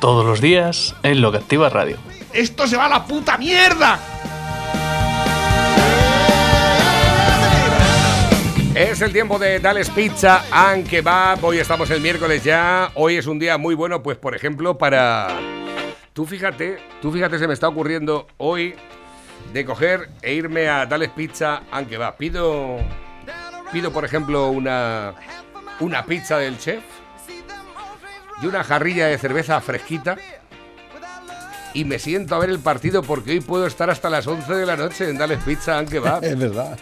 Todos los días en Lo que Activa Radio. ¡Esto se va a la puta mierda! Es el tiempo de Dales Pizza and Kebab. Hoy estamos el miércoles ya. Hoy es un día muy bueno, pues por ejemplo, para. Tú fíjate, tú fíjate, se me está ocurriendo hoy de coger e irme a Dales Pizza and Kebab. Pido. Pido, por ejemplo, una. Una pizza del chef. Y una jarrilla de cerveza fresquita. Y me siento a ver el partido porque hoy puedo estar hasta las 11 de la noche en Dales Pizza and Kebab. Es verdad.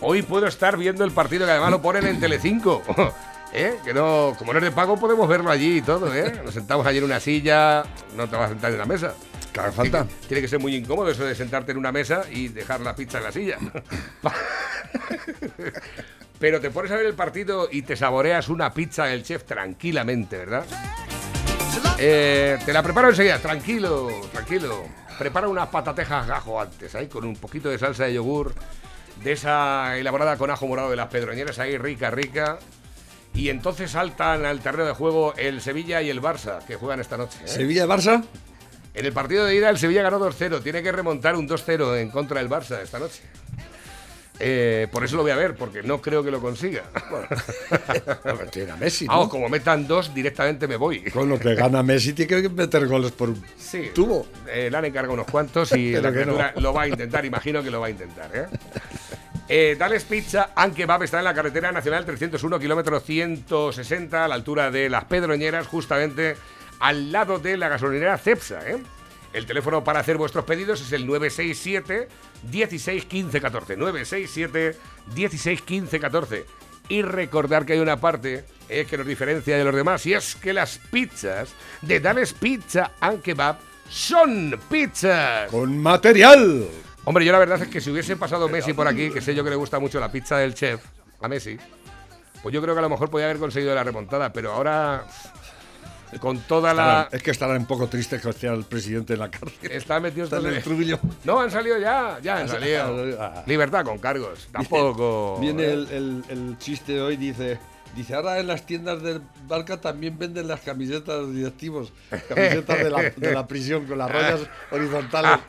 Hoy puedo estar viendo el partido que además lo ponen en Telecinco. ¿Eh? Que no, como no es de pago, podemos verlo allí y todo, ¿eh? Nos sentamos allí en una silla, no te vas a sentar en una mesa. Haga falta. Tiene, tiene que ser muy incómodo eso de sentarte en una mesa y dejar la pizza en la silla. Pero te pones a ver el partido y te saboreas una pizza del chef tranquilamente, ¿verdad? Eh, te la preparo enseguida, tranquilo, tranquilo. Prepara unas patatejas gajo antes, ahí, con un poquito de salsa de yogur, de esa elaborada con ajo morado de las pedroñeras, ahí rica, rica. Y entonces saltan al terreno de juego el Sevilla y el Barça, que juegan esta noche. ¿eh? Sevilla-Barça. En el partido de ida el Sevilla ganó 2-0, tiene que remontar un 2-0 en contra del Barça esta noche. Eh, por eso lo voy a ver, porque no creo que lo consiga. Bueno, tiene a Messi, ¿no? Como metan dos, directamente me voy. Con lo que gana Messi tiene que meter goles por un Sí, tubo. eh, le han encargado unos cuantos y la no. lo va a intentar, imagino que lo va a intentar. ¿eh? Eh, Dales Pizza and Kebab está en la carretera nacional 301, kilómetro 160, a la altura de Las Pedroñeras, justamente al lado de la gasolinera Cepsa. ¿eh? El teléfono para hacer vuestros pedidos es el 967 16 15 14. 967 16 15 14. Y recordar que hay una parte eh, que nos diferencia de los demás y es que las pizzas de Dales Pizza and Kebab son pizzas. Con material. Hombre, yo la verdad es que si hubiese pasado Messi por aquí, que sé yo que le gusta mucho la pizza del chef, a Messi, pues yo creo que a lo mejor podía haber conseguido la remontada, pero ahora con toda la... Es que estarán un poco tristes que esté el presidente en la cárcel. Está metido Está en el trubillo. No, han salido ya, ya han salido. Ah. Libertad con cargos, tampoco... Viene el, el- el chiste de hoy, dice. Dice, ahora en las tiendas del Barca también venden las camisetas de directivos, camisetas de la, de la prisión con las rayas horizontales.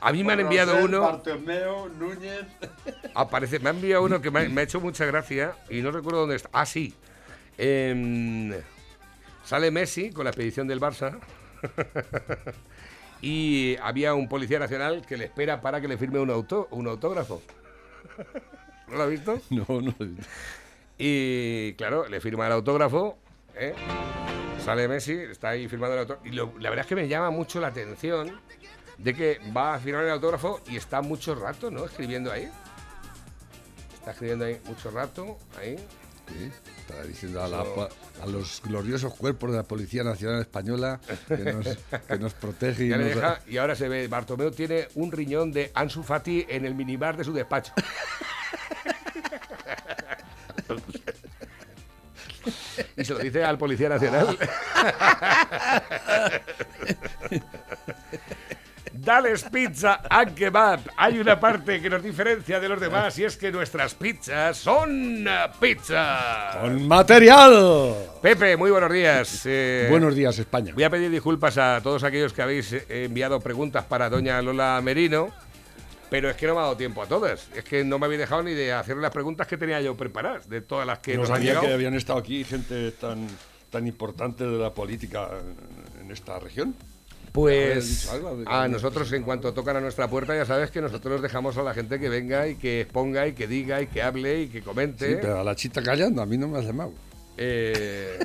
A mí me han enviado uno, Bartomeu, Núñez. aparece, me ha enviado uno que me ha, me ha hecho mucha gracia y no recuerdo dónde está. Ah, sí. Em, sale Messi con la expedición del Barça y había un policía nacional que le espera para que le firme un, auto, un autógrafo. ¿No lo has visto? No, no. Y claro, le firma el autógrafo. ¿eh? Sale Messi, está ahí firmando el autógrafo. Y lo- la verdad es que me llama mucho la atención de que va a firmar el autógrafo y está mucho rato, ¿no? Escribiendo ahí. Está escribiendo ahí mucho rato, ahí. Sí, está diciendo a, la- a los gloriosos cuerpos de la Policía Nacional Española que nos, que nos protege y nos- deja, y ahora se ve, Bartomeu tiene un riñón de Ansu Fati en el minibar de su despacho. y se lo dice al Policía Nacional. Dales Pizza and Kebab. Hay una parte que nos diferencia de los demás y es que nuestras pizzas son eh, pizza. ¡Con material! Pepe, muy buenos días. Eh, Buenos días, España. Voy a pedir disculpas a todos aquellos que habéis eh, enviado preguntas para doña Lola Merino, pero es que no me ha dado tiempo a todas. Es que no me habéis dejado ni de hacer las preguntas que tenía yo preparadas, de todas las que no nos han sabía llegado. que habían estado aquí gente tan, tan importante de la política en esta región. ¿Habéis Pues a nosotros en cuanto tocan a nuestra puerta ya sabes que nosotros dejamos a la gente que venga y que exponga y que diga y que hable y que comente. Sí, pero a la chita callando, a mí no me has llamado. Eh,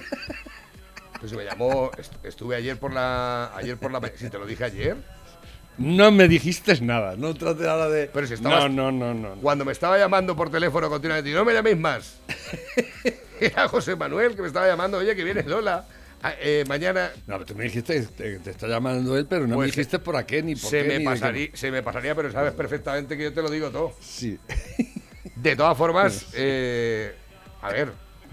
pues me llamó, est- estuve ayer por la ayer por la si te lo dije ayer, No me dijiste nada, no trate ahora de... Pero si estabas- No, no, no, no. Cuando me estaba llamando por teléfono continuamente, y no me llaméis más. Era José Manuel que me estaba llamando, oye, que viene Lola Ah, eh, mañana No, pero tú me dijiste, te, te está llamando él, pero no Pues me dijiste por a qué ni por se qué. me, ni pasaría, se me pasaría, pero sabes perfectamente que yo te lo digo todo. Sí. De todas formas, eh, a ver,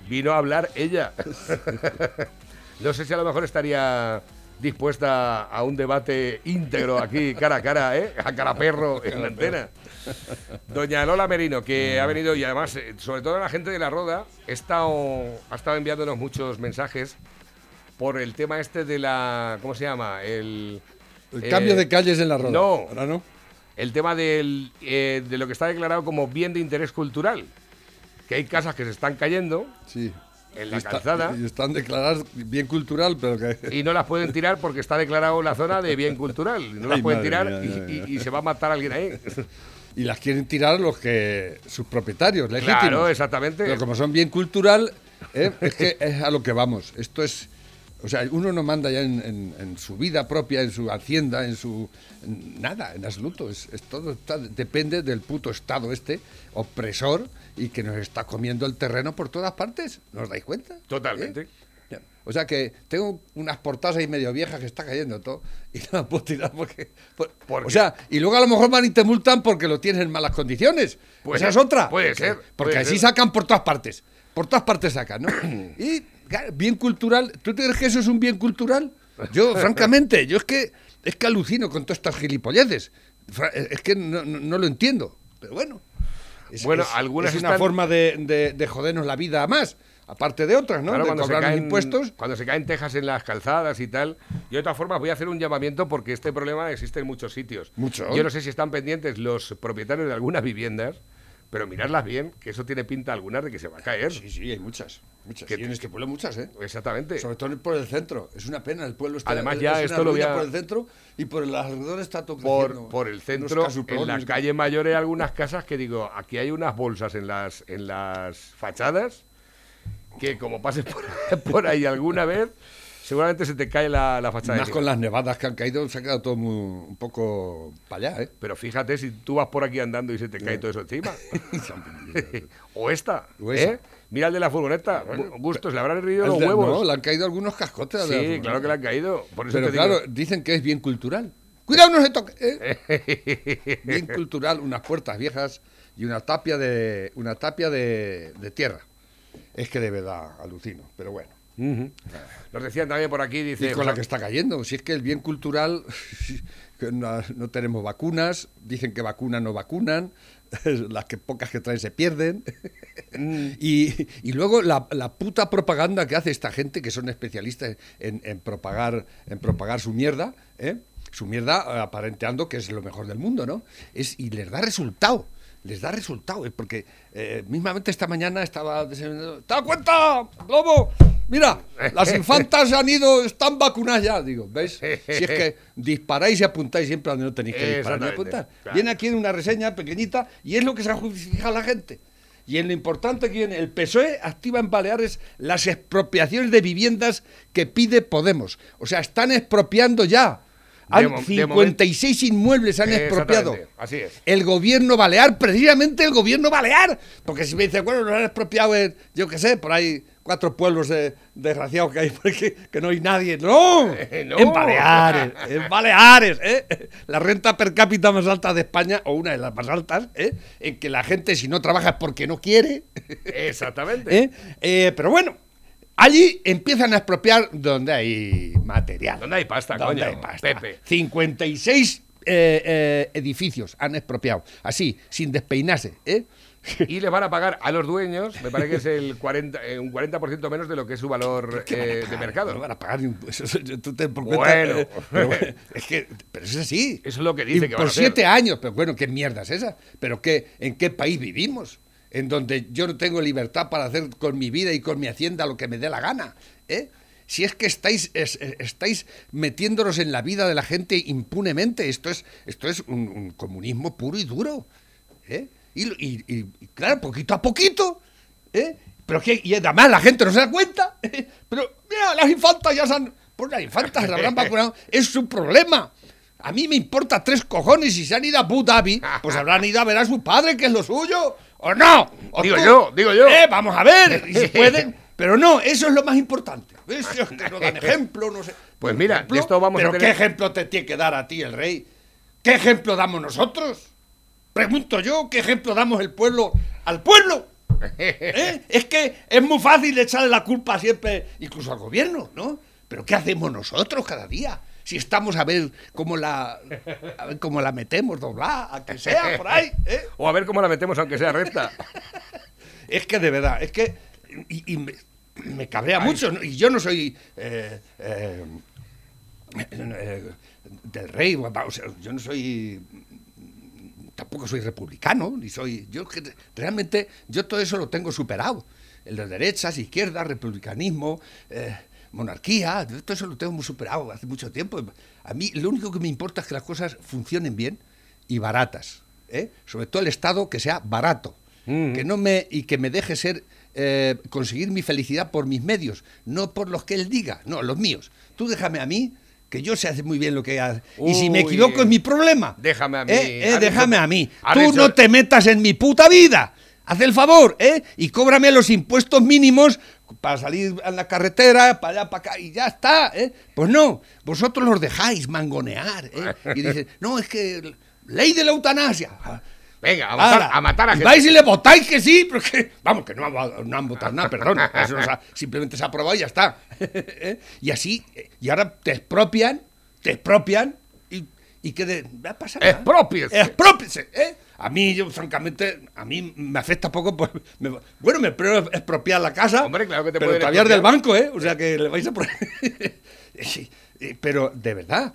vino a hablar ella. no sé si a lo mejor estaría dispuesta a un debate íntegro aquí, cara a cara, ¿eh? A cara perro en la antena. Doña Lola Merino, que ha venido y además, eh, sobre todo la gente de la Roda, ha estado, ha estado enviándonos muchos mensajes por el tema este de la. ¿Cómo se llama? El. El eh, cambio de calles en la roda. no. Ahora no. el tema del, eh, de lo que está declarado como bien de interés cultural. Que hay casas que se están cayendo Sí. en la Y está- calzada Y están declaradas bien cultural, pero que. y no las pueden tirar porque está declarado la zona de bien cultural. Y no las Ay, pueden tirar mía, y, se va a matar alguien ahí. Y las quieren tirar los que. sus propietarios, legítimos. Claro, exactamente. Pero como son bien cultural, ¿eh? es que es a lo que vamos. Esto es. O sea, uno no manda ya en, en- en su vida propia, en su hacienda, en su. en nada, en absoluto. Es, es todo está- depende del puto Estado este, opresor, y que nos está comiendo el terreno por todas partes. ¿No os dais cuenta? Totalmente. ¿Eh? O sea que tengo unas portadas ahí medio viejas que está cayendo todo y no las puedo tirar porque. por- ¿Por o sea, y luego a lo mejor van y te multan porque lo tienes en malas condiciones. Puede Esa es otra. puede Porque- ser, Porque puede así ser. sacan por todas partes. Por todas partes sacan, ¿no? y claro, bien cultural. ¿Tú te crees que eso es un bien cultural? Yo, francamente, yo es que es que alucino con todas estas gilipolleces. Fra- Es que no, no- no lo entiendo. Pero bueno. Es, Bueno, es- algunas es una están- forma de, de- de jodernos la vida más. Aparte de otras, ¿no? Claro, de cuando, se caen, impuestos. cuando se caen tejas en las calzadas y tal. Yo de todas formas voy a hacer un llamamiento porque este problema existe en muchos sitios. Mucho. Yo no sé si están pendientes los propietarios de algunas viviendas, pero miradlas bien, que eso tiene pinta alguna de que se va a caer. Sí, sí, hay muchas. muchas. Que- Y en este pueblo muchas, ¿eh? Exactamente. Sobre todo por el centro. Es una pena, el pueblo está Además, ya esto lo voy a- por el centro y por el alrededor está todo por, por el centro, en la calle mayor hay algunas casas que digo, aquí hay unas bolsas en las, en las fachadas que como pases por, por ahí alguna vez, seguramente se te cae la, la fachada. Más con las nevadas que han caído, se ha quedado todo muy, un poco para allá, ¿eh? Pero fíjate si tú vas por aquí andando y se te cae todo eso encima. o esta, O esa. ¿eh? Mira el de la furgoneta. Gu- Gustos, le habrán herido El los de- huevos. No, le han caído algunos cascotes. sí, claro que le han caído. Por eso Pero digo- claro, dicen que es bien cultural. Cuidado, no se toque. ¿eh? bien cultural, unas puertas viejas y una tapia de una tapia de, de tierra. Es que de verdad alucino, pero bueno. Ujú. Nos decían también por aquí, dice... Y con la que está cayendo. Si es que el bien cultural, no, no tenemos vacunas, dicen que vacunan, no vacunan, las que pocas que traen se pierden. y, y luego la, la puta propaganda que hace esta gente, que son especialistas en, en propagar, en propagar su mierda, ¿eh? su mierda aparenteando que es lo mejor del mundo, ¿no? Es, y les da resultado. Les da resultado, ¿eh? porque eh, mismamente esta mañana estaba. ¿Te das cuenta, Globo? Mira, las infantas se han ido, están vacunadas ya. Digo, ¿veis? Si es que disparáis y apuntáis siempre donde no tenéis que disparar ni Exactamente, apuntar. claro. Viene aquí en una reseña pequeñita y es lo que se fija la gente. Y en lo importante que viene, el PSOE activa en Baleares las expropiaciones de viviendas que pide Podemos. O sea, están expropiando ya. Han- mo- de 56 inmuebles han expropiado. Así es. El gobierno balear, precisamente el gobierno balear. Porque si me dice, bueno, lo han expropiado en, yo qué sé, por ahí cuatro pueblos de- desgraciados que hay por aquí, que no hay nadie. ¡No! No. En Baleares, en Baleares, ¿eh? La renta per cápita más alta de España, o una de las más altas, ¿eh? En que la gente, si no trabaja es porque no quiere. Exactamente. ¿eh? Eh, pero bueno, allí empiezan a expropiar donde hay material. ¿Dónde hay pasta, ¿Dónde coño? hay pasta? Pepe. 56 eh, eh, edificios han expropiado, así, sin despeinarse. ¿eh? Y le van a pagar a los dueños, me parece que es el 40, eh, un 40% menos de lo que es su valor ¿Qué van a eh, de mercado. No van a pagar ni un- eso- eso- tú te cuenta, Bueno. pero bueno, es que, pero eso es así. Eso es lo que dice Y que por van a hacer. siete años, pero bueno, ¿qué mierda es esa? ¿Pero qué, en qué país vivimos? En donde yo no tengo libertad para hacer con mi vida y con mi hacienda lo que me dé la gana. ¿eh? Si es que estáis, es- es- estáis metiéndonos en la vida de la gente impunemente, esto es, esto es un, un comunismo puro y duro. ¿eh? Y, y- y- y claro, poquito a poquito. ¿eh? Pero que, y además la gente no se da cuenta. ¿eh? Pero mira, las infantas ya se han. Pues las infantas se habrán vacunado. Es su problema. A mí me importa tres cojones. Si se han ido a Abu Dhabi, pues habrán ido a ver a su padre, que es lo suyo. ¿O no? ¿O Digo tú? yo, digo yo. Eh, vamos a ver. Si pueden. Pero no, eso es lo más importante. ¿Ves? Que no dan ejemplo, no sé. Pues mira, ejemplo, de esto vamos a ¿Pero tener- qué ejemplo te tiene que dar a ti el rey? ¿Qué ejemplo damos nosotros? Pregunto yo, ¿qué ejemplo damos el pueblo al pueblo? ¿Eh? Es que es muy fácil echarle la culpa siempre, incluso al gobierno, ¿no? Pero ¿qué hacemos nosotros cada día? Si estamos a ver cómo la, a ver cómo la metemos doblada, a que sea por ahí, ¿eh? O a ver cómo la metemos aunque sea recta. Es que de verdad, es que. Y, y me, me cabrea mucho. ¿no? Y yo no soy. eh, eh, del rey, o sea, yo no soy. Tampoco soy republicano, ni soy. Yo realmente, yo todo eso lo tengo superado. El de derechas, izquierdas, republicanismo, eh, monarquía, todo eso lo tengo muy superado hace mucho tiempo. A mí lo único que me importa es que las cosas funcionen bien y baratas. ¿eh? Sobre todo el Estado que sea barato Mm. que no me y que me deje ser eh, conseguir mi felicidad por mis medios, no por los que él diga, no, los míos. Tú déjame a mí, que yo sé hacer muy bien lo que hago. Y si me Uy. equivoco es mi problema. Déjame a mí. Eh, eh, Has déjame a mí. Tú no te metas en mi puta vida. Haz el favor, ¿eh? Y cóbrame los impuestos mínimos para salir a la carretera, para allá, para acá, y ya está, ¿eh? Pues no, vosotros los dejáis mangonear, ¿eh? Y dicen, no, es que ley de la eutanasia. Ah, Venga, a matar, Ahora, a, matar a gente. vais y le votáis que sí, porque, vamos, que no han, no han votado nada, perdón. eso no se ha- simplemente se ha aprobado y ya está. ¿Eh? y así, y ahora te expropian, te expropian y, y que de, va a pasar nada. Expropiese. Expropiese, ¿eh? A mí, yo, francamente, a mí me afecta poco. Pues, me- bueno, me puedo expropiar la casa. Hombre, claro que te pero es del banco, ¿eh? O sea que le vais a. eh, pero, de verdad,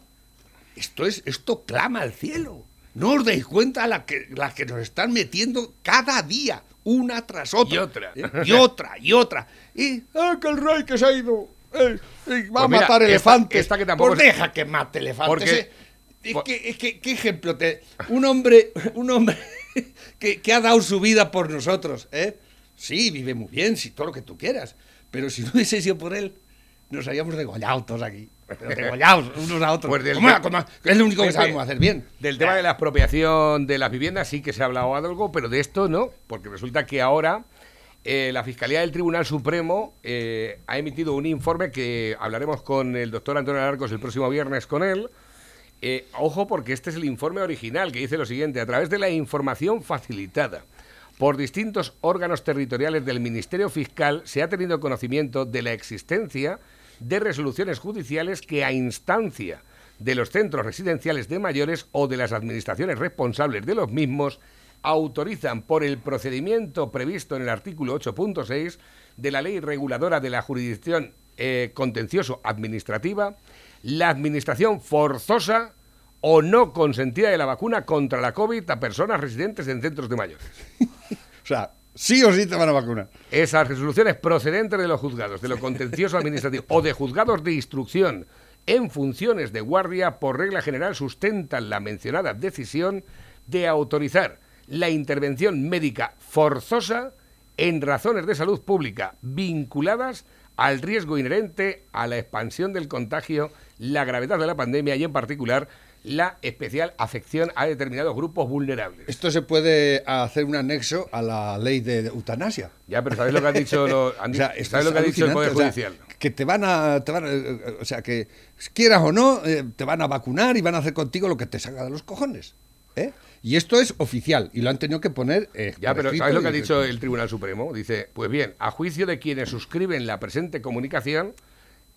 esto es esto clama al cielo. No os dais cuenta la que, la que nos están metiendo cada día, una tras otra. Y otra. ¿eh? Y otra, y otra. Y, ah, que el rey que se ha ido. eh, eh, va Pues a matar elefantes. esta que tampoco Pues es- deja que mate elefantes. Porque-. Es que, es que, ¿qué ejemplo te.? Un hombre, un hombre que, que ha dado su vida por nosotros, ¿eh? Sí, vive muy bien, sí, todo lo que tú quieras. Pero si no hubiese sido por él, nos habíamos degollado todos aquí. Pero degollados unos a otros. Pues del- ¿Cómo- cómo- es lo único que sabemos hacer bien. Del tema de la expropiación de las viviendas sí que se ha hablado algo, pero de esto no, porque resulta que ahora eh, la Fiscalía del Tribunal Supremo eh, ha emitido un informe que hablaremos con el doctor Antonio Alarcos el próximo viernes con él. Eh, ojo, porque este es el informe original que dice lo siguiente: a través de la información facilitada por distintos órganos territoriales del Ministerio Fiscal se ha tenido conocimiento de la existencia de resoluciones judiciales que a instancia de los centros residenciales de mayores o de las administraciones responsables de los mismos autorizan por el procedimiento previsto en el artículo 8.6 de la ley reguladora de la jurisdicción eh, contencioso administrativa la administración forzosa o no consentida de la vacuna contra la COVID a personas residentes en centros de mayores. O sea, sí o sí te van a vacunar. Esas resoluciones procedentes de los juzgados, de lo contencioso administrativo o de juzgados de instrucción en funciones de guardia, por regla general sustentan la mencionada decisión de autorizar la intervención médica forzosa en razones de salud pública vinculadas al riesgo inherente a la expansión del contagio, la gravedad de la pandemia y en particular la especial afección a determinados grupos vulnerables. Esto se puede hacer un anexo a la ley de eutanasia. Ya, pero ¿sabes lo que han dicho los, han O sea, ¿sabes lo que ha dicho el Poder alucinante, o sea, Judicial? que te van a, te van a- eh, o sea, que quieras o no, eh, te van a vacunar y van a hacer contigo lo que te salga de los cojones. ¿Eh? Y esto es oficial y lo han tenido que poner. eh, Ya, pero ¿sabes lo que ha dicho el Tribunal Supremo? Dice, pues bien, a juicio de quienes suscriben la presente comunicación,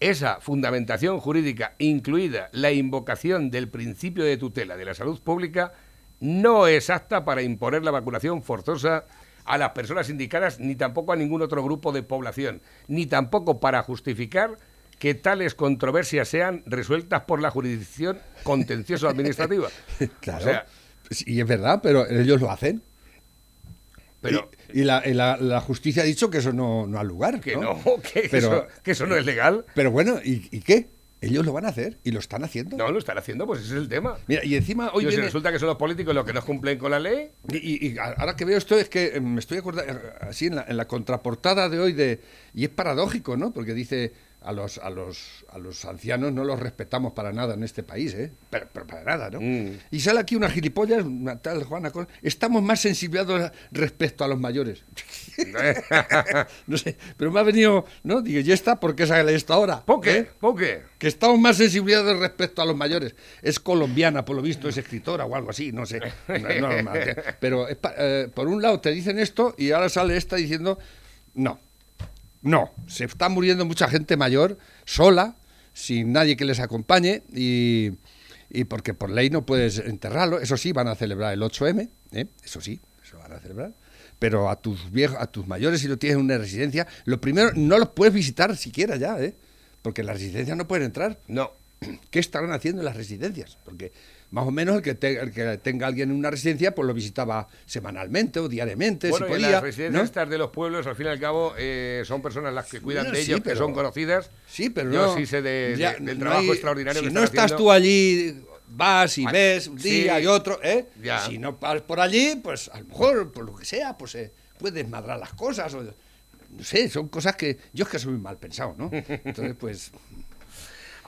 esa fundamentación jurídica, incluida la invocación del principio de tutela de la salud pública, no es apta para imponer la vacunación forzosa a las personas indicadas, ni tampoco a ningún otro grupo de población, ni tampoco para justificar que tales controversias sean resueltas por la jurisdicción contencioso-administrativa. Claro. O sea, y es verdad, pero ellos lo hacen. pero y y la, y la- la justicia ha dicho que eso no, no ha lugar. que ¿no? no, que, Pero- eso, que eso no es legal. Pero bueno, ¿y, y qué? Ellos lo van a hacer y lo están haciendo. No, lo están haciendo, pues ese es el tema. Mira, y encima hoy si viene- resulta que son los políticos los que no cumplen con la ley. Y, y- y ahora que veo esto es que eh, me estoy acordando, eh, así en la, en la contraportada de hoy, de y es paradójico, ¿no? Porque dice, a los, a los, a los ancianos no los respetamos para nada en este país, ¿eh? Pero, pero para nada, ¿no? Mm. Y sale aquí una gilipollas, una tal Juana, estamos más sensibilizados respecto a los mayores. no sé, pero me ha venido, ¿no? Digo, ¿y esta por qué sale esta ahora? ¿Por qué? ¿Eh? ¿Por qué? Que estamos más sensibilizados respecto a los mayores. Es colombiana, por lo visto, es escritora o algo así, no sé. No, no, no, pero eh, por un lado te dicen esto y ahora sale esta diciendo, no, no, se está muriendo mucha gente mayor, sola, sin nadie que les acompañe y, y porque por ley no puedes enterrarlo. Eso sí, van a celebrar el 8M, ¿eh? eso sí, eso van a celebrar. Pero a tus viejos, a tus mayores, si lo tienes en una residencia, lo primero, no los puedes visitar siquiera ya, ¿eh? porque en las residencias no pueden entrar. No. ¿Qué estarán haciendo en las residencias? Porque más o menos el que, te- el que tenga alguien en una residencia, pues lo visitaba semanalmente o diariamente, Bueno, si y podía. las residencias ¿no? estas de los pueblos, al fin y al cabo, eh, son personas las que cuidan de sí, ellos, que pero- son conocidas. Sí, pero Yo no. sí sé de- ya de- del trabajo hay- extraordinario Si que no estás haciendo. tú allí, vas y ves un sí, día y otro, ¿eh? ya. Si no vas por allí, pues a lo mejor, por lo que sea, pues eh, puedes desmadrar las cosas. O, no sé, son cosas que. Yo es que soy muy mal pensado, ¿no? Entonces, pues.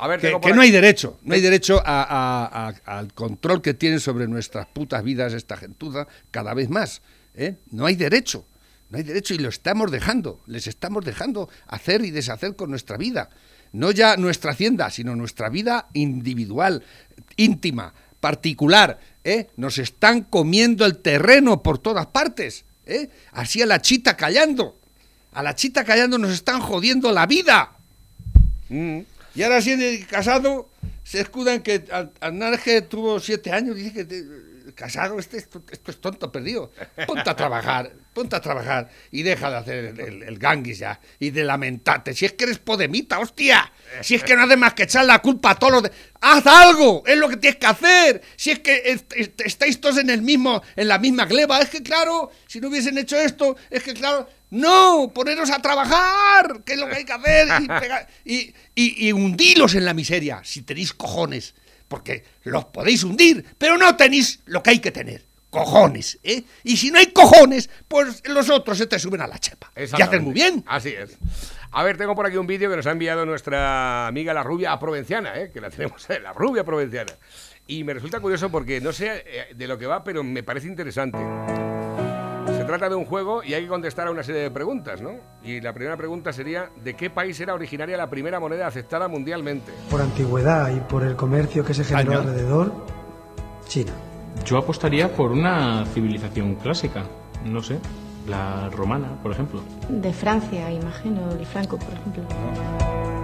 A ver, Que, no hay derecho, no hay derecho a- a- a- al control que tienen sobre nuestras putas vidas esta gentuza cada vez más. ¿eh? No hay derecho, no hay derecho y lo estamos dejando, les estamos dejando hacer y deshacer con nuestra vida. No ya nuestra hacienda, sino nuestra vida individual, íntima, particular. ¿eh? Nos están comiendo el terreno por todas partes. ¿eh? Así a la chita callando. A la chita callando nos están jodiendo la vida. Mm. Y ahora siendo casado, se escudan que que tuvo siete años, dice que casado, este, esto, esto es tonto perdido. Ponte a trabajar, ponte a trabajar y deja de hacer el, el, el ganguis ya y de lamentarte. Si es que eres podemita, hostia. Si es que no haces más que echar la culpa a todos los de... ¡Haz algo! Es lo que tienes que hacer. Si es que est- est- estáis todos en el mismo, en la misma gleba. Es que claro, si no hubiesen hecho esto, es que claro... No, poneros a trabajar, que es lo que hay que hacer, y, pegar- y, y- y hundiros en la miseria, si tenéis cojones, porque los podéis hundir, pero no tenéis lo que hay que tener, cojones, ¿eh? Y si no hay cojones, pues los otros se te suben a la chepa. Y hacen muy bien. Así es. A ver, tengo por aquí un vídeo que nos ha enviado nuestra amiga la rubia provenciana, ¿eh? que la tenemos, la rubia provenciana. Y me resulta curioso porque no sé eh, de lo que va, pero me parece interesante. Se trata de un juego y hay que contestar a una serie de preguntas, ¿no? Y la primera pregunta sería, ¿de qué país era originaria la primera moneda aceptada mundialmente? Por antigüedad y por el comercio que se generó Año. alrededor, China. Yo apostaría por una civilización clásica, no sé, la romana, por ejemplo. De Francia, imagino, el Franco, por ejemplo.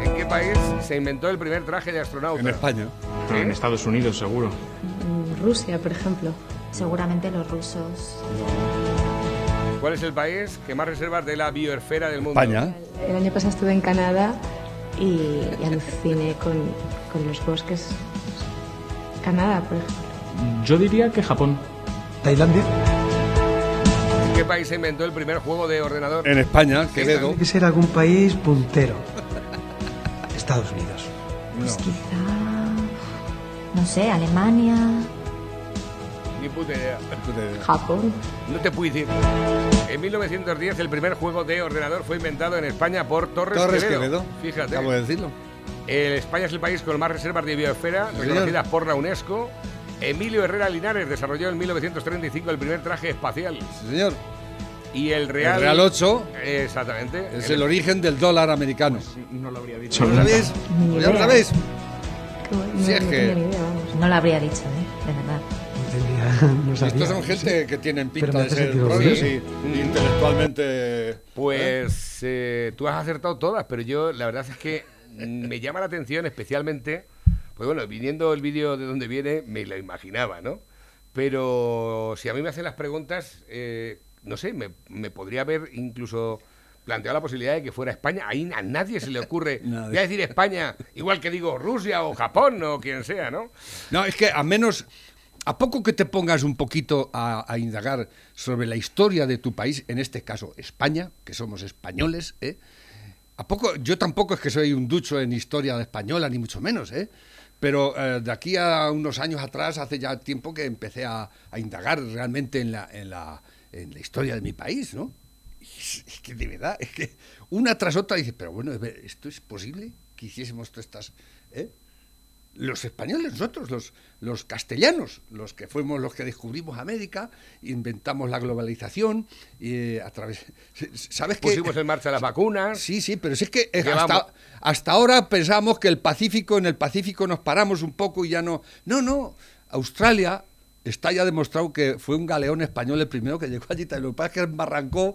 ¿En qué país se inventó el primer traje de astronauta? En España. ¿Sí? En Estados Unidos, seguro. Rusia, por ejemplo. Seguramente los rusos. ¿Cuál es el país que más reservas de la bioesfera del mundo? España. El año pasado estuve en Canadá y, y aluciné con, con los bosques. Canadá, por ejemplo. Yo diría que Japón. Tailandia. ¿En qué país se inventó el primer juego de ordenador? En España, Quevedo. Tiene que ser algún país puntero. Estados Unidos. Pues quizá. No sé, Alemania. Ni puta idea. Japón. No te puedo decir. En 1910 el primer juego de ordenador fue inventado en España por Torres, Torres Quevedo. Quevedo. Fíjate. Acabo de decirlo. El España es el país con más reservas de biosfera reconocidas por la UNESCO. Emilio Herrera Linares desarrolló en 1935 el primer traje espacial. Sí, señor. Y el Real... El Real 8 Exactamente. es el origen del dólar americano. No lo habría dicho. ¿Ya lo sabéis? Ni Pues ¿Ya lo idea. sabéis? Qué bueno, Si no, es no que-. No lo habría dicho, ¿eh? De verdad. No sabía. Estos son gente que tienen pinta de ser propios y intelectualmente... Pues eh, tú has acertado todas, pero yo la verdad es que me llama la atención especialmente, pues bueno, viniendo el vídeo de donde viene, me lo imaginaba, ¿no? Pero si a mí me hacen las preguntas, eh, no sé, me, me podría haber incluso planteado la posibilidad de que fuera España. Ahí a nadie se le ocurre, voy a decir España, igual que digo Rusia o Japón o quien sea, ¿no? No, es que a menos, a poco que te pongas un poquito a, a indagar sobre la historia de tu país, en este caso España, que somos españoles, ¿eh? ¿A poco? Yo tampoco es que soy un ducho en historia española, ni mucho menos, ¿eh? Pero eh, de aquí a unos años atrás, hace ya tiempo que empecé a, indagar realmente en la, en, la, en la historia de mi país, ¿no? Y es, es que de verdad, es que una tras otra dices, pero bueno, ¿esto es posible? que hiciésemos todas estas... ¿eh? Los españoles, nosotros, los, los castellanos, los que fuimos los que descubrimos América, inventamos la globalización, y eh, a través... ¿Sabes qué? Pusimos en marcha las vacunas. Sí, sí, pero si es que eh, hasta, hasta ahora pensamos que el Pacífico, en el Pacífico nos paramos un poco y ya no. No, no. Australia está ya demostrado que fue un galeón español el primero que llegó allí. Lo que pasa es que embarrancó.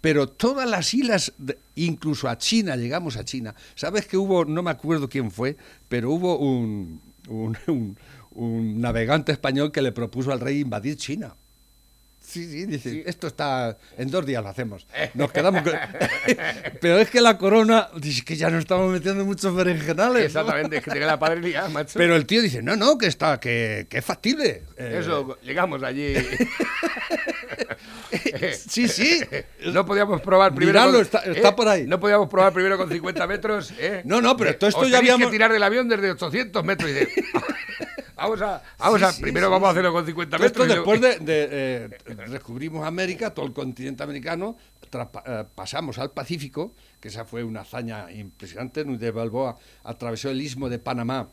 pero todas las islas, incluso a China, llegamos a China. ¿Sabes que hubo, no me acuerdo quién fue, pero hubo un, un- un navegante español que le propuso al rey invadir China? Sí, sí, dice, esto está, en dos días lo hacemos. Nos quedamos con... Pero es que la corona, dice que ya nos estamos metiendo muchos berenjenales. ¿no? Exactamente, es que tiene la padre liada, macho. Pero el tío dice, no, no, que está, que, que es factible. Eh, Eso, llegamos allí. Sí, sí. No podíamos probar primero. Miradlo, con- está- está por ahí. No podíamos probar primero con 50 metros. ¿eh? No, no, pero Eh, todo esto os ya habíamos- que tirar del avión desde 800 metros. Y de- vamos a. Vamos Sí, a sí, primero sí, vamos a hacerlo con 50 Todo esto metros. luego- después de, de, eh, descubrimos América, todo el continente americano, eh, pasamos al Pacífico, que esa fue una hazaña impresionante. Núñez de Balboa atravesó el istmo de Panamá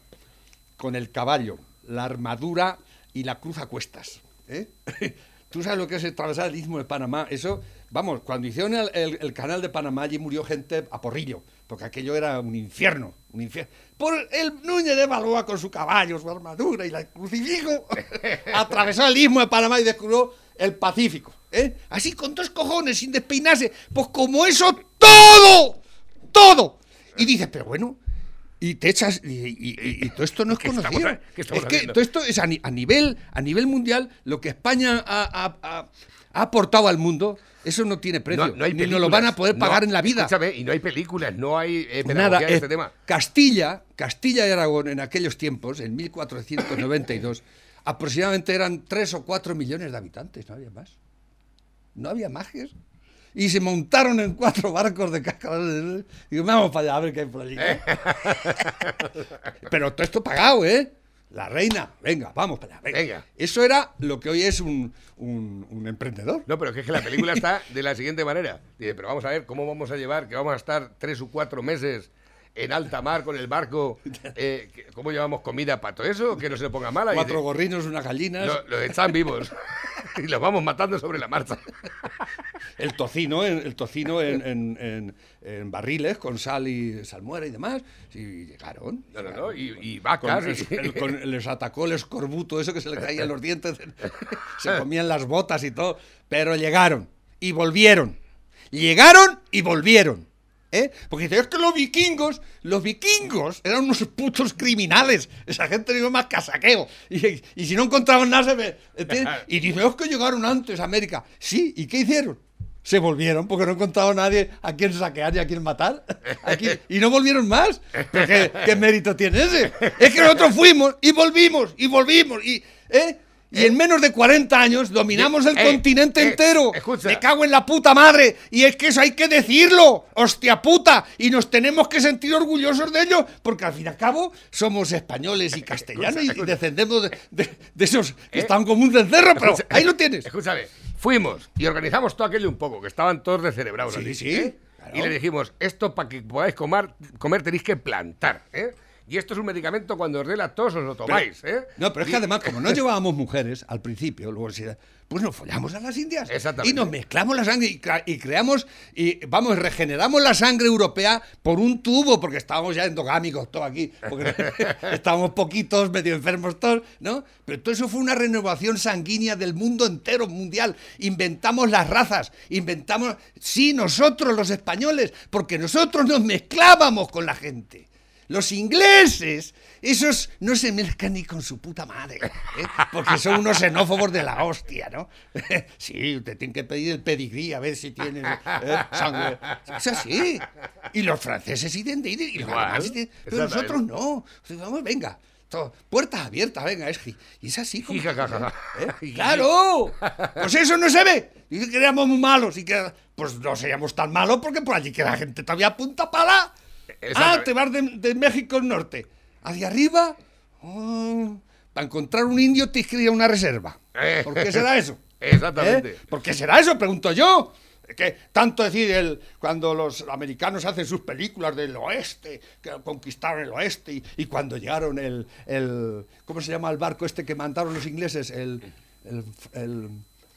con el caballo, la armadura y la cruz a cuestas. ¿eh? ¿Tú sabes lo que es atravesar el istmo de Panamá? Eso, vamos, cuando hicieron el, el- el canal de Panamá, allí murió gente a porrillo, porque aquello era un infierno, un infierno. Por el Núñez de Balboa con su caballo, su armadura y la crucifijo, atravesó el istmo de Panamá y descubrió el Pacífico. ¿eh? Así con dos cojones, sin despeinarse. Pues como eso, todo, todo. Y dices, pero bueno, y te echas y, y- y- y todo esto no es ¿Qué estamos conocido. estamos es que haciendo? todo esto es a, ni- a nivel a nivel mundial lo que España ha, ha- ha- ha aportado al mundo. Eso no tiene precio. No, no hay ni nos lo van a poder pagar No, en la vida. Escúchame, y no hay películas, no hay eh, pedagogía Nada, este tema. Castilla, Castilla y Aragón en aquellos tiempos, en 1492, aproximadamente eran 3 o 4 millones de habitantes, no había más. No había magias. Y se montaron en cuatro barcos de caca. Digo, vamos para allá a ver qué hay por allí. ¿no?". Pero todo esto pagado, ¿eh? La reina, venga, vamos para allá. Venga. Venga. Eso era lo que hoy es un, un- un emprendedor. No, pero es que la película está de la siguiente manera. Dice, pero vamos a ver cómo vamos a llevar, que vamos a estar tres o cuatro meses en alta mar con el barco. eh, ¿Cómo llevamos comida para todo eso? Que no se le ponga mala. Cuatro dice, gorrinos, unas gallinas, lo, lo están vivos. y los vamos matando sobre la marcha. el tocino, en- el tocino en, en- en- barriles con sal y salmuera y demás. Y llegaron. No, no, no. Y, y Con- vacas. y- el- con- les atacó el escorbuto, eso que se le caían los dientes, se comían las botas y todo, pero llegaron y volvieron. Llegaron y volvieron. ¿Eh? Porque dice, es que los vikingos, los vikingos eran unos putos criminales. Esa gente no iba más que a saqueo. Y, y si no encontraban nada, se ve. ¿entiendes? Y dice, es que llegaron antes a América. Sí, ¿y qué hicieron? Se volvieron porque no encontraban a nadie a quien saquear y a quien matar. Y no volvieron más. ¿Pero qué, qué mérito tiene ese? Es que nosotros fuimos y volvimos y volvimos. Y, ¿eh? Y en menos de 40 años dominamos el Eh, continente eh, entero. escucha. Me cago en la puta madre. Y es que eso hay que decirlo. Hostia puta. Y nos tenemos que sentir orgullosos de ello. Porque al fin y al cabo somos españoles y castellanos y- y, escucha. descendemos de, de- de esos que Eh. están como un cencerro. Pero Escucha- ahí lo tienes. Escúchame, fuimos y organizamos todo aquello un poco, que estaban todos descerebrados. Sí, allí, sí, ¿eh? claro. Y le dijimos, esto para que podáis comer, comer tenéis que plantar, ¿eh? Y esto es un medicamento cuando os dé la tos os lo tomáis, ¿eh? No, pero es que además, como no llevábamos mujeres al principio, luego pues nos follamos a las indias. Exactamente. Y nos mezclamos la sangre y, y creamos, y vamos, regeneramos la sangre europea por un tubo, porque estábamos ya endogámicos todos aquí, porque estábamos poquitos, medio enfermos todos, ¿no? Pero todo eso fue una renovación sanguínea del mundo entero, mundial. Inventamos las razas, inventamos, sí, nosotros los españoles, porque nosotros nos mezclábamos con la gente. Los ingleses, esos no se mezclan ni con su puta madre, ¿eh? porque son unos xenófobos de la hostia, ¿no? Sí, usted tiene que pedir el pedigrí a ver si tiene ¿eh? sangre. Es así. Y los franceses idénticos, y los Igual, alemanes idénticos, pero nosotros no. Vamos, venga. todo, puertas abiertas, venga, es Y es así como. ¿Eh? ¡Claro! Pues eso no se ve. Dice que éramos muy malos y que. Pues no seríamos tan malos porque por allí queda gente todavía punta pala. Ah, te vas de, de México al norte. Hacia arriba. para encontrar un indio te inscribía una reserva. Eh. ¿Por qué será eso? Exactamente. ¿Eh? ¿Por qué será eso? Pregunto yo. Que tanto decir el, cuando los americanos hacen sus películas del oeste, que conquistaron el oeste, y, y cuando llegaron el, el. ¿Cómo se llama el barco este que mandaron los ingleses? El. el, el-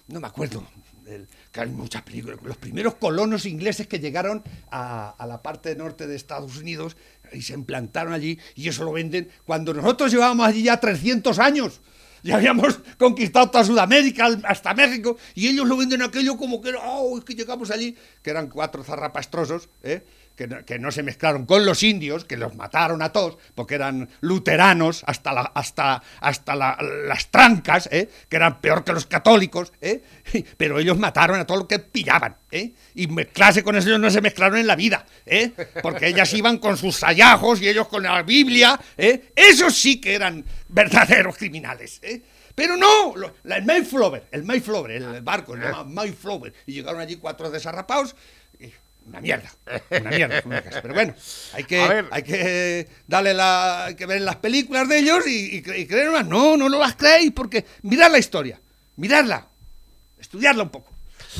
no me acuerdo. El- que hay muchas películas. Los primeros colonos ingleses que llegaron a, la parte norte de Estados Unidos y se implantaron allí, y eso lo venden cuando nosotros llevábamos allí ya 300 años. Ya habíamos conquistado toda Sudamérica, hasta México, y ellos lo venden aquello como que, oh, es que llegamos allí, que eran cuatro zarrapastrosos, ¿eh? Que, no, que no se mezclaron con los indios, que los mataron a todos, porque eran luteranos hasta, la, hasta, hasta la- las trancas, ¿eh? que eran peor que los católicos, ¿eh? pero ellos mataron a todo lo que pillaban, ¿eh? y mezclarse con ellos no se mezclaron en la vida, ¿eh? porque ellas iban con sus hallazgos y ellos con la Biblia, ¿eh? esos sí que eran verdaderos criminales. Pero no, lo- la- el Mayflower, el Mayflower, el, el barco, se llama Mayflower, y llegaron allí cuatro desarrapados, una mierda, una mierda. una casa. Pero bueno, hay que, hay que darle la, hay que ver las películas de ellos y, y, cre- y creer más. No, no, no las creéis, porque mirad la historia, miradla, estudiarla un poco.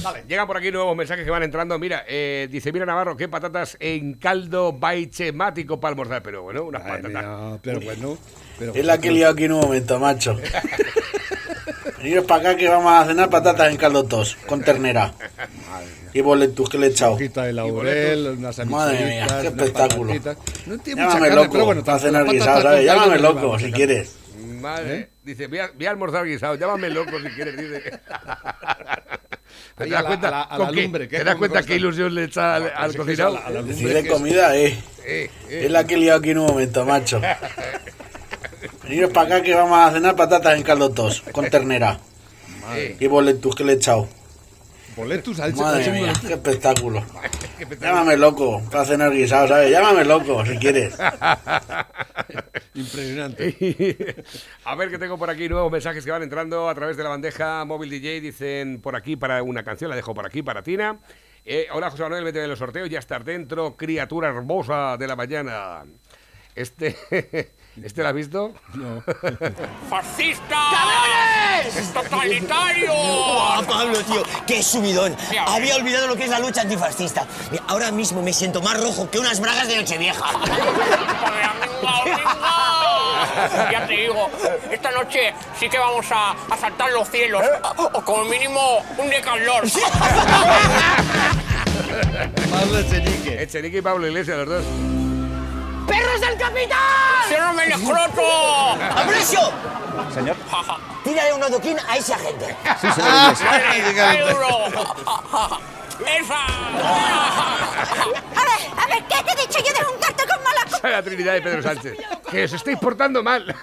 Dale. Llegan por aquí nuevos mensajes que van entrando. Mira, eh, dice, mira Navarro, qué patatas en caldo baichemático para almorzar. Pero bueno, unas Madre patatas. mía, pero bueno, pero Es la que he liado aquí en un momento, macho. Veniros para acá que vamos a cenar patatas en caldo tos, con ternera. Y boletus que le he echado. hojita de laurel, unas Madre mía, qué espectáculo. No tiene mucha Llámame carne, loco pero bueno, para cenar guisado, ¿sabes? Llámame loco si quieres. Madre, ¿Eh? dice, voy a, voy a almorzar guisado, llámame loco si quieres, dice. ¿Te das a la- cuenta, a la- a con la qué- lumbre, que ¿te das cuenta qué ilusión le echa al, al cocinado? a la- a la Si lumbre de que comida, eh. Eh, eh. Es la que he liado aquí en un momento, macho. Veniros para acá que vamos a cenar patatas en caldo tos, con ternera. Y boletus que le he echado. Boletus, ha Madre mía, qué espectáculo. Llámame loco para cenar guisado, ¿sabes? Llámame loco si quieres. Impresionante. A ver que tengo por aquí nuevos mensajes que van entrando a través de la bandeja móvil DJ. Dicen por aquí para una canción, la dejo por aquí para Tina. Eh, hola José Manuel, vete de los sorteos, ya estás dentro, criatura hermosa de la mañana. Este, ¿este lo has visto? No. ¡Fascista! ¡Cabrones! ¡Totalitario! ¡Guau, Pablo, tío! ¡Qué subidón! Mira, Había olvidado lo que es la lucha antifascista. Mira, ahora mismo me siento más rojo que unas bragas de Nochevieja. Ya te digo, esta noche sí que vamos a, a saltar los cielos. O, o como mínimo un decatlón. Pablo Echenique. Echenique y Pablo Iglesias, los dos. ¡Perros del capitán! ¡Aprecio! Señor. Tírale un adoquín a ese agente. ¡Ay, duro! ¡Esa! A ver, a ver, ¿qué te he dicho yo de juntarte con malas La Trinidad de Pedro Sánchez. Que os estáis portando mal.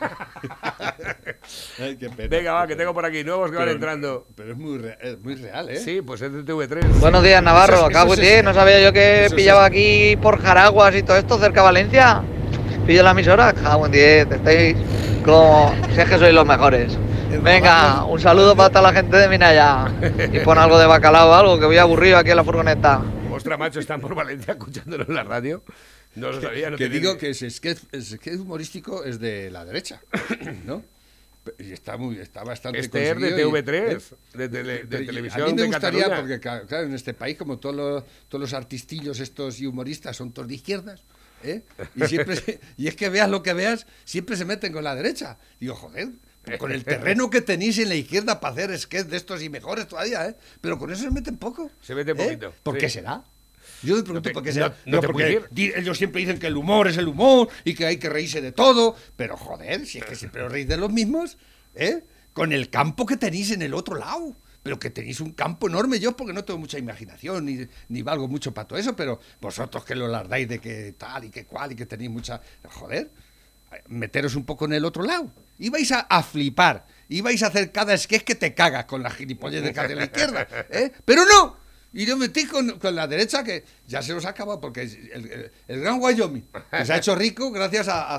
Ay, qué pena. Venga, va, que tengo por aquí nuevos que van Pero- entrando. Pero es muy, re- es muy real, ¿eh? Sí, pues es de TV3. Buenos días, Navarro. Eso es- Acabo de es- no sabía yo que pillaba aquí por Jaraguas y todo esto cerca de Valencia. Pillo la emisora. Cago en 10. Estáis como. Si es que sois los mejores. Venga, un saludo para toda la gente de Minaya. Y pon algo de bacalao o algo, que voy aburrido aquí en la furgoneta. Ostras, macho, están por Valencia escuchándolo en la radio. No lo sabía, no que digo ni- que ese sketch, ese sketch humorístico es de la derecha, ¿no? Y está muy, está bastante Este es de conseguido y- TV3, ¿eh? de, de Pero y- televisión A mí me de gustaría, Cataluña. porque claro, en este país, como todos los, todos los artistillos estos y humoristas son todos de izquierdas, ¿eh? y, siempre, se- y es que veas lo que veas, siempre se meten con la derecha. Digo, joder, con el terreno que tenéis en la izquierda para hacer sketch de estos y mejores todavía, ¿eh? Pero con eso se meten poco. Se meten ¿eh? poquito, ¿Por sí. qué será? Yo me pregunto te- por qué será. no porque ellos siempre dicen que el humor es el humor y que hay que reírse de todo, pero joder, si es que siempre os reís de los mismos, ¿eh? Con el campo que tenéis en el otro lado. Pero que tenéis un campo enorme, yo porque no tengo mucha imaginación ni, ni valgo mucho para todo eso, pero vosotros que lo lardáis de que tal y que cual y que tenéis mucha... Joder, meteros un poco en el otro lado. Y vais a, a flipar, y vais a hacer cada sketch que te cagas con la gilipollez de cada de la izquierda, ¿eh? Pero no, y yo metí con, con la derecha que ya se os ha acabado, porque el, el- el gran Wyoming que se ha hecho rico gracias a,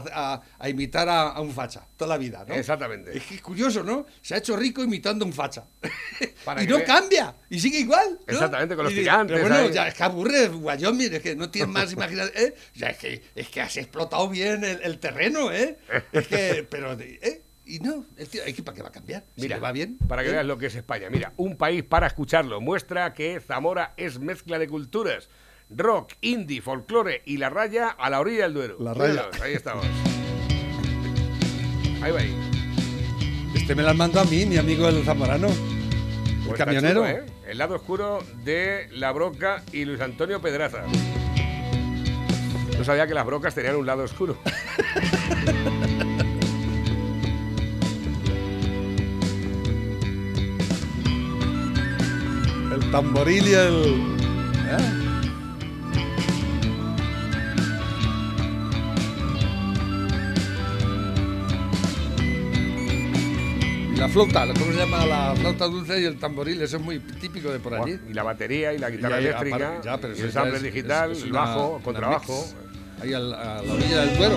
a- imitar a, a un facha toda la vida, ¿no? Exactamente. Es que es curioso, ¿no? Se ha hecho rico imitando a un facha. Para y no cambia, y sigue igual. ¿no? Exactamente, con los Y gigantes Pero bueno, ahí. ya es que aburre Wyoming, es que no tienes más imaginación. ¿eh? Ya es que, es que has explotado bien el, el terreno, ¿eh? Es que, pero, ¿eh? Y no, el tío, ¿qué- ¿para qué va a cambiar? Si Mira, le va bien. Para que ¿eh? veas lo que es España. Mira, un país para escucharlo. Muestra que Zamora es mezcla de culturas. Rock, indie, folclore y la raya a la orilla del Duero. La raya. Míralos, ahí estamos. Ahí va ahí. Este me lo mandó a mí, mi amigo el zamorano. El Pues camionero. chulo, ¿eh? El lado oscuro de La Broca y Luis Antonio Pedraza. No sabía que las brocas tenían un lado oscuro. tamboril y el. ¿eh? Y la flauta, ¿cómo se llama? La flauta dulce y el tamboril, eso es muy típico de por allí. Y la batería y la guitarra Y eléctrica. aparte- ya, pero y eso el ya sample es- digital, es- es el bajo, una contrabajo. Ahí al- a la orilla del Duero.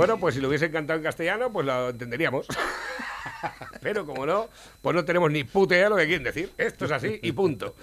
Bueno, pues si lo hubiese cantado en castellano, pues lo entenderíamos. Pero como no, pues no tenemos ni puta idea de lo que quieren decir. Esto es así y punto.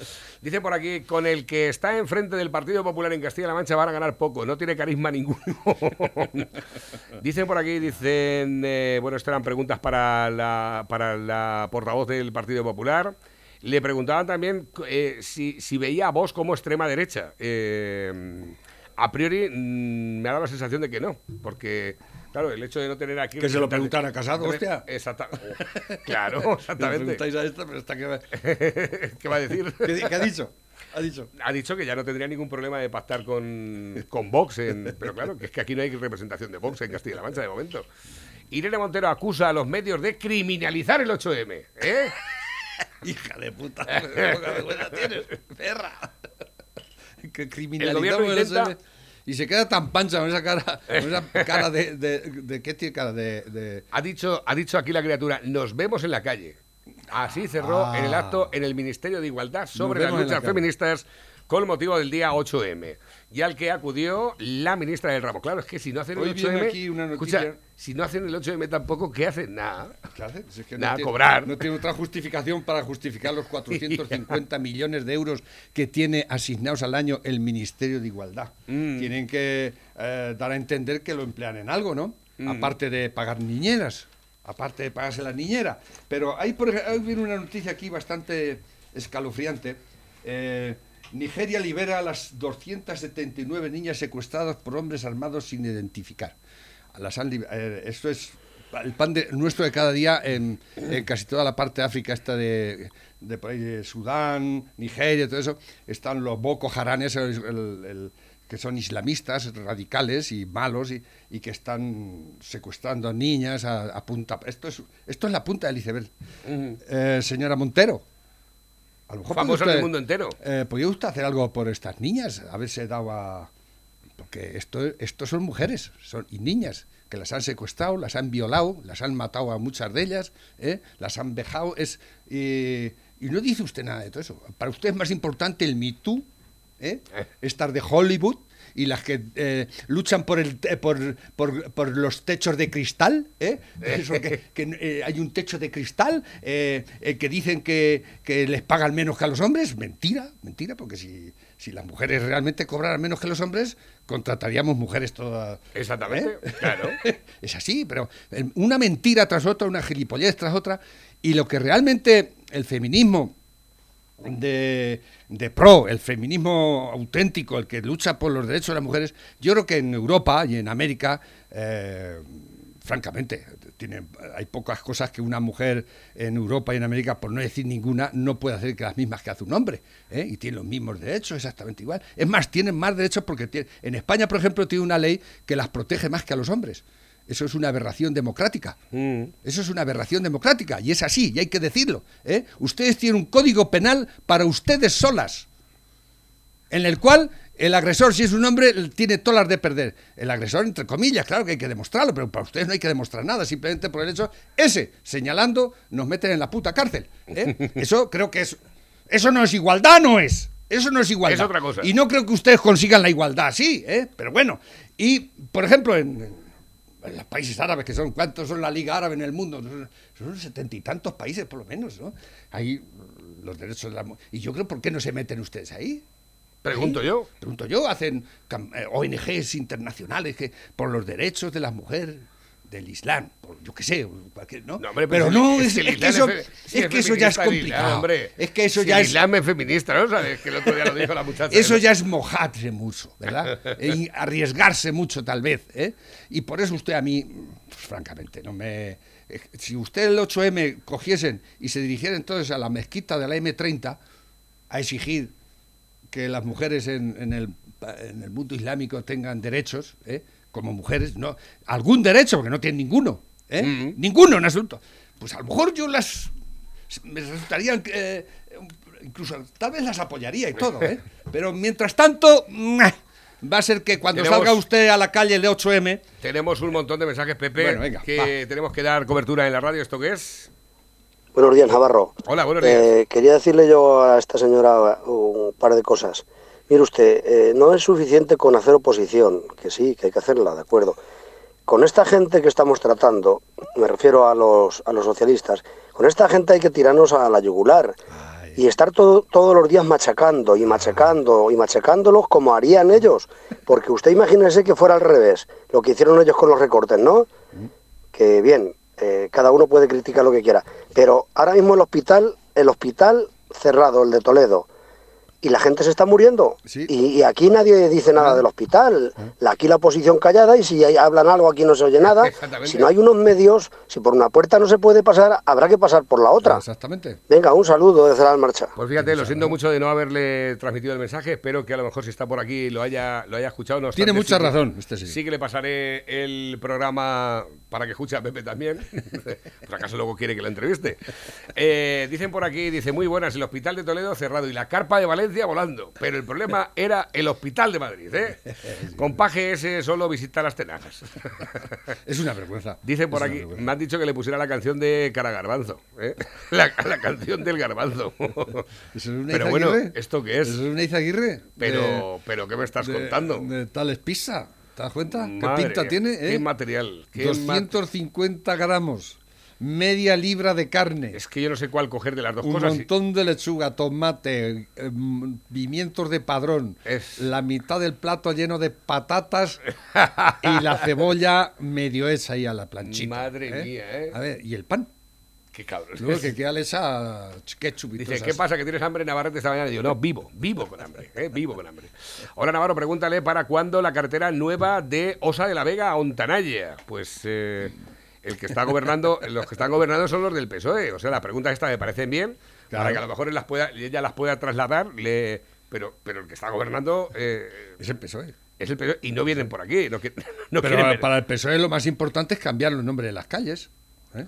Dice por aquí, con el que está enfrente del Partido Popular en Castilla-La Mancha van a ganar poco, no tiene carisma ninguno. dicen por aquí, dicen, eh, bueno, esto eran preguntas para la, para la portavoz del Partido Popular. Le preguntaban también eh, si, si veía a vos como extrema derecha. Eh, a priori mm, me ha dado la sensación de que no, porque claro, el hecho de no tener aquí Que se lo preguntan a Casado, hostia. Exacta- claro, exactamente. preguntáis a esta, pero esta que va- ¿Qué va a decir? ¿Qué, ha dicho? Ha dicho. Ha dicho que ya no tendría ningún problema de pactar con, con Vox, en- pero claro, que es que aquí no hay representación de Vox en Castilla-La Mancha de momento. Irene Montero acusa a los medios de criminalizar el 8M. ¿eh? Hija de puta. qué poca vergüenza tienes, perra. Que criminalizamos El intenta-. Y se queda tan pancha con esa cara, con esa cara de, de, de- ¿qué tiene cara? De, de- Ha dicho, ha dicho aquí la criatura, nos vemos en la calle. Así cerró Ah. en el acto en el Ministerio de Igualdad sobre las la luchas feministas con motivo del día 8M. Y al que acudió la ministra del ramo. Claro, es que si no hacen el Hoy viene 8M... aquí una noticia- escucha, si no hacen el 8M tampoco, ¿qué hacen? Nada. ¿Qué hace? Si es que Nada, tiene- cobrar. No tiene otra justificación para justificar los 450 millones de euros que tiene asignados al año el Ministerio de Igualdad. Mm. Tienen que eh, dar a entender que lo emplean en algo, ¿no? Mm. Aparte de pagar niñeras, aparte de pagarse la niñera. Pero hay, por ejemplo, hay viene una noticia aquí bastante escalofriante. Eh, Nigeria libera a las 279 niñas secuestradas por hombres armados sin identificar. Las han eh, esto es el pan de, nuestro de cada día en, en casi toda la parte de África, esta de, de por ahí de Sudán, Nigeria, todo eso, están los Boko el- el- el- que son islamistas radicales y malos y, y que están secuestrando a niñas a, a punta. Esto es, esto es la punta del iceberg. Eh, señora Montero, a lo mejor usted- del mundo entero. eh, ¿Podría usted hacer algo por estas niñas? Haberse dado a... Porque esto, esto son mujeres son, y niñas que las han secuestrado, las han violado, las han matado a muchas de ellas, ¿eh? las han vejado. Es, eh, y no dice usted nada de todo eso. Para usted es más importante el Me Too, ¿eh? estas de Hollywood y las que eh, luchan por, el, te- por, por, por los techos de cristal, ¿eh? Eso que, que, eh, hay un techo de cristal, eh, eh, que dicen que, que les pagan menos que a los hombres. Mentira, mentira, porque si, si las mujeres realmente cobraran menos que los hombres, contrataríamos mujeres todas. Exactamente, ¿eh? claro. Es así, pero eh, una mentira tras otra, una gilipollez tras otra, y lo que realmente el feminismo de, de pro, el feminismo auténtico, el que lucha por los derechos de las mujeres, yo creo que en Europa y en América, eh, francamente, tiene, hay pocas cosas que una mujer en Europa y en América, por no decir ninguna, no puede hacer que las mismas que hace un hombre, ¿eh? y tiene los mismos derechos exactamente igual. Es más, tienen más derechos porque tiene, en España, por ejemplo, tiene una ley que las protege más que a los hombres. Eso es una aberración democrática. Eso es una aberración democrática. Y es así, y hay que decirlo. ¿eh? Ustedes tienen un código penal para ustedes solas, en el cual el agresor, si es un hombre, tiene todas las de perder. El agresor, entre comillas, claro que hay que demostrarlo, pero para ustedes no hay que demostrar nada, simplemente por el hecho, ese, señalando, nos meten en la puta cárcel. ¿eh? Eso creo que es... Eso no es igualdad, no es. Eso no es igualdad. Es otra cosa. Y no creo que ustedes consigan la igualdad, sí, ¿eh? pero bueno. Y, por ejemplo, en, los países árabes, que son, ¿cuántos son la Liga Árabe en el mundo? Son- setenta y tantos países, por lo menos, ¿no? Ahí los derechos de la mu- Y yo creo, ¿por qué no se meten ustedes ahí? Pregunto yo. Pregunto yo, hacen eh, ONGs internacionales que por los derechos de las mujeres del Islam, por, yo qué sé, cualquier- ¿no? No, hombre, pero pues no, el- es, el es que eso, es que eso ya es complicado. hombre. Es que eso Si ya el es Islam es feminista, ¿no? Sabes que el otro día lo dijo la muchacha. eso ¿no? ya es mojarse mucho, ¿verdad? E arriesgarse mucho, tal vez. ¿eh? Y por eso usted a mí, pues, francamente, no me. eh, Si usted el 8M cogiesen y se dirigiera entonces a la mezquita de la M30 a exigir que las mujeres en, en el, en el mundo islámico tengan derechos, ¿eh? Como mujeres, no algún derecho, porque no tienen ninguno, ¿eh? Mm. ninguno en absoluto. Pues a lo mejor yo las me resultarían eh, incluso tal vez las apoyaría y todo, ¿eh? Pero mientras tanto va a ser que cuando Tenemos- salga usted a la calle de 8M Tenemos un montón de mensajes, Pepe, Bueno, venga, que tenemos que dar cobertura en la radio. ¿Esto qué es? Buenos días, Navarro. Hola, buenos días. Eh, quería decirle yo a esta señora un par de cosas. Mire usted, eh, no es suficiente con hacer oposición, que sí, que hay que hacerla, de acuerdo. Con esta gente que estamos tratando, me refiero a los, a los socialistas, con esta gente hay que tirarnos a la yugular y estar todo, todos los días machacando y machacando y machacándolos como harían ellos. Porque usted imagínese que fuera al revés, lo que hicieron ellos con los recortes, ¿no? que bien, eh, cada uno puede criticar lo que quiera, pero ahora mismo el hospital, el hospital cerrado, el de Toledo, y la gente se está muriendo. Y, y aquí nadie dice nada del hospital. La- Aquí la oposición callada y si hay- hablan algo aquí no se oye nada. Exactamente. Si no hay unos medios, si por una puerta no se puede pasar, habrá que pasar por la otra. Exactamente. Venga, un saludo desde la marcha. Pues fíjate, lo siento mucho de no haberle transmitido el mensaje. Espero que a lo mejor si está por aquí lo haya, lo haya escuchado. No Tiene mucha sí que- razón, este sí. Sí que le pasaré el programa para que escuche a Pepe también. Por acaso luego quiere que lo entreviste. Eh, dicen por aquí, dice, muy buenas, el hospital de Toledo cerrado y la carpa de Valencia volando. Pero el problema era el hospital de Madrid, ¿eh? Con paje ese solo visita las tenajas. es una vergüenza. Dicen por Es aquí, me han dicho que le pusiera la canción de Cara Garbanzo, ¿eh? la, la canción del garbanzo. ¿Eso es una Pero bueno? ¿esto qué es? ¿Eso es una Izaguirre? Pero, pero ¿qué me estás de- contando? De tales pizza. ¿Te das cuenta? ¿Qué Madre pinta mía, tiene? qué eh? material, qué mat- 250 gramos. Media libra de carne. Es que yo no sé cuál coger de las dos un cosas. y- montón de lechuga, tomate, em, pimientos de padrón, la mitad del plato lleno de patatas y la cebolla medio hecha ahí a la planchita. Madre ¿eh? mía, ¿eh? A ver, y el pan. Qué cabrón. Luego que queda echa ketchup y Dice, ¿qué pasa? ¿Que tienes hambre Navarrete esta mañana? Y digo, no, vivo, vivo con hambre, ¿eh? vivo con hambre. Ahora, Navarro, pregúntale para cuándo la carretera nueva de Osa de la Vega a Ontanaya. Pues eh, el que está gobernando, los que están gobernando son los del PSOE. O sea, las preguntas estas me parecen bien, para que a lo mejor él las pueda, ella las pueda trasladar, le, pero, pero el que está gobernando... eh, Es el PSOE. es el PSOE y no vienen por aquí. No, que- no Pero para el PSOE lo más importante es cambiar los nombres de las calles. ¿eh?